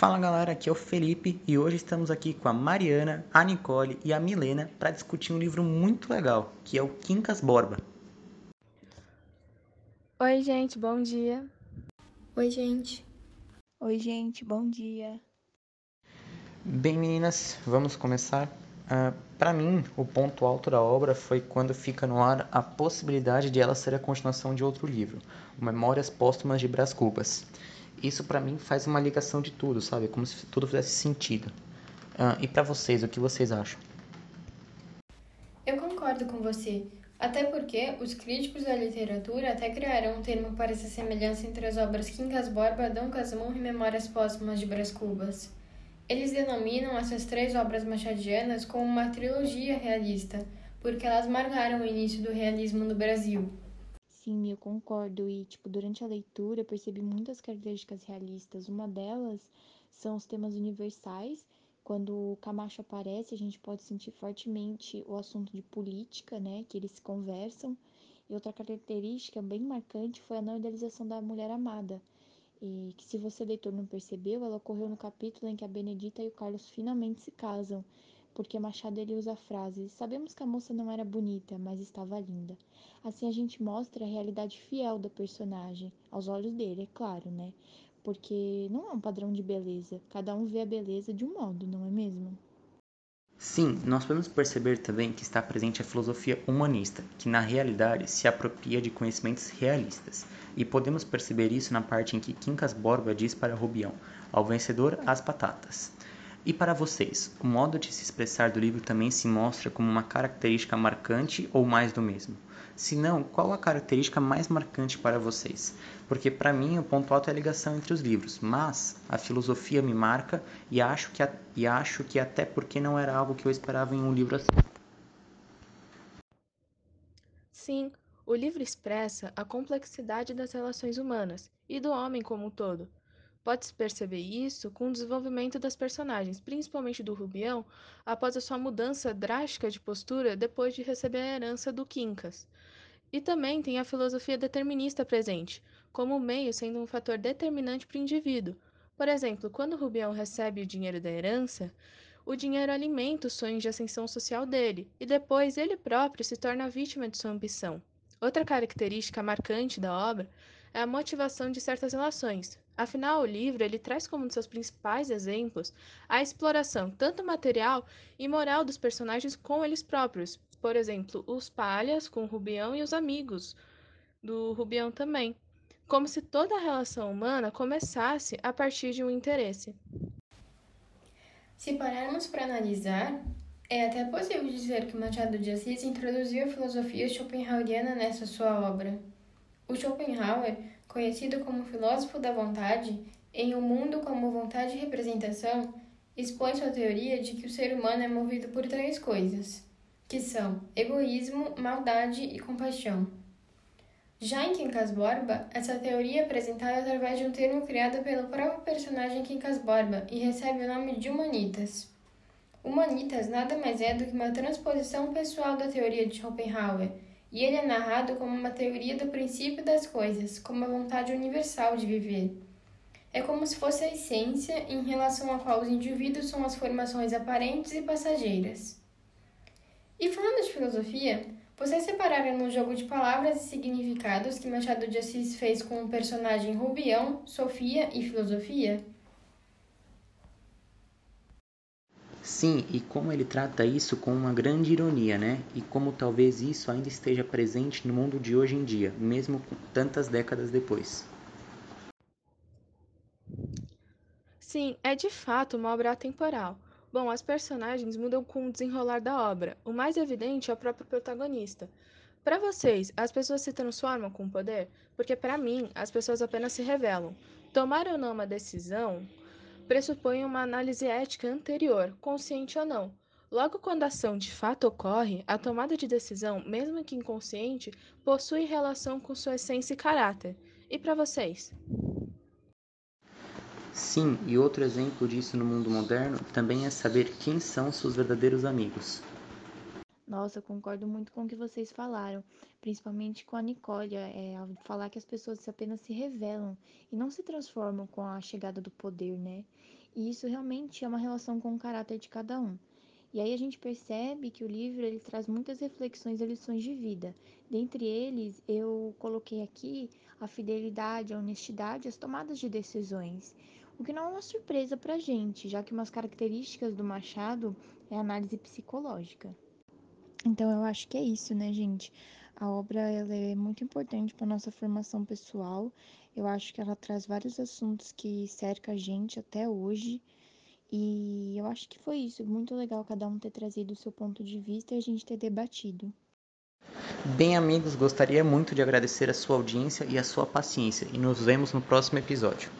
Fala galera, aqui é o Felipe e hoje estamos aqui com a Mariana, a Nicole e a Milena para discutir um livro muito legal, que é o Quincas Borba. Oi, gente, bom dia. Oi, gente. Oi, gente, bom dia. Bem, meninas, vamos começar. Uh, para mim, o ponto alto da obra foi quando fica no ar a possibilidade de ela ser a continuação de outro livro, Memórias Póstumas de Brás Cubas isso para mim faz uma ligação de tudo, sabe? Como se tudo fizesse sentido. Uh, e para vocês, o que vocês acham? Eu concordo com você. Até porque os críticos da literatura até criaram um termo para essa semelhança entre as obras Quincas Borba, Dom Casmurro e Memórias Póstumas de Brás Cubas. Eles denominam essas três obras machadianas como uma trilogia realista, porque elas marcaram o início do realismo no Brasil. Sim, eu concordo. E, tipo, durante a leitura eu percebi muitas características realistas. Uma delas são os temas universais. Quando o Camacho aparece, a gente pode sentir fortemente o assunto de política, né? Que eles conversam. E outra característica bem marcante foi a não idealização da mulher amada. E que, se você leitor não percebeu, ela ocorreu no capítulo em que a Benedita e o Carlos finalmente se casam porque Machado ele usa a frase: Sabemos que a moça não era bonita, mas estava linda. Assim a gente mostra a realidade fiel da personagem, aos olhos dele, é claro, né? Porque não é um padrão de beleza, cada um vê a beleza de um modo, não é mesmo? Sim, nós podemos perceber também que está presente a filosofia humanista, que na realidade se apropria de conhecimentos realistas. E podemos perceber isso na parte em que Quincas Borba diz para Rubião: Ao vencedor, as patatas. E para vocês, o modo de se expressar do livro também se mostra como uma característica marcante ou mais do mesmo? Se não, qual a característica mais marcante para vocês? Porque para mim o ponto alto é a ligação entre os livros, mas a filosofia me marca e acho que, e acho que até porque não era algo que eu esperava em um livro assim. Sim, o livro expressa a complexidade das relações humanas e do homem como um todo Pode-se perceber isso com o desenvolvimento das personagens, principalmente do Rubião, após a sua mudança drástica de postura depois de receber a herança do Quincas. E também tem a filosofia determinista presente, como o meio sendo um fator determinante para o indivíduo. Por exemplo, quando o Rubião recebe o dinheiro da herança, o dinheiro alimenta os sonhos de ascensão social dele, e depois ele próprio se torna vítima de sua ambição. Outra característica marcante da obra é a motivação de certas relações, Afinal, o livro ele traz como um de seus principais exemplos a exploração tanto material e moral dos personagens com eles próprios. Por exemplo, os palhas com o Rubião e os amigos do Rubião também. Como se toda a relação humana começasse a partir de um interesse. Se pararmos para analisar, é até possível dizer que Machado de Assis introduziu a filosofia schopenhaueriana nessa sua obra. O Schopenhauer conhecido como filósofo da vontade, em Um Mundo como Vontade e Representação, expõe sua teoria de que o ser humano é movido por três coisas, que são egoísmo, maldade e compaixão. Já em Quincas Borba, essa teoria é apresentada através de um termo criado pelo próprio personagem Quincas Borba e recebe o nome de Humanitas. Humanitas nada mais é do que uma transposição pessoal da teoria de Schopenhauer, e ele é narrado como uma teoria do princípio das coisas, como a vontade universal de viver. É como se fosse a essência em relação à qual os indivíduos são as formações aparentes e passageiras. E falando de filosofia, vocês separaram no jogo de palavras e significados que Machado de Assis fez com o personagem Rubião, Sofia e filosofia? Sim, e como ele trata isso com uma grande ironia, né? E como talvez isso ainda esteja presente no mundo de hoje em dia, mesmo tantas décadas depois. Sim, é de fato uma obra atemporal. Bom, as personagens mudam com o desenrolar da obra. O mais evidente é o próprio protagonista. Para vocês, as pessoas se transformam com o poder? Porque para mim, as pessoas apenas se revelam. Tomar ou não uma decisão pressupõe uma análise ética anterior, consciente ou não. Logo, quando a ação de fato ocorre, a tomada de decisão, mesmo que inconsciente, possui relação com sua essência e caráter. E para vocês? Sim, e outro exemplo disso no mundo moderno também é saber quem são seus verdadeiros amigos. Nossa, concordo muito com o que vocês falaram, principalmente com a Nicole, é, ao falar que as pessoas apenas se revelam e não se transformam com a chegada do poder, né? e isso realmente é uma relação com o caráter de cada um. E aí a gente percebe que o livro ele traz muitas reflexões e lições de vida. Dentre eles, eu coloquei aqui a fidelidade, a honestidade, as tomadas de decisões. O que não é uma surpresa para gente, já que umas características do Machado é a análise psicológica. Então eu acho que é isso, né, gente? A obra ela é muito importante para nossa formação pessoal. Eu acho que ela traz vários assuntos que cercam a gente até hoje e eu acho que foi isso. Muito legal cada um ter trazido o seu ponto de vista e a gente ter debatido. Bem, amigos, gostaria muito de agradecer a sua audiência e a sua paciência e nos vemos no próximo episódio.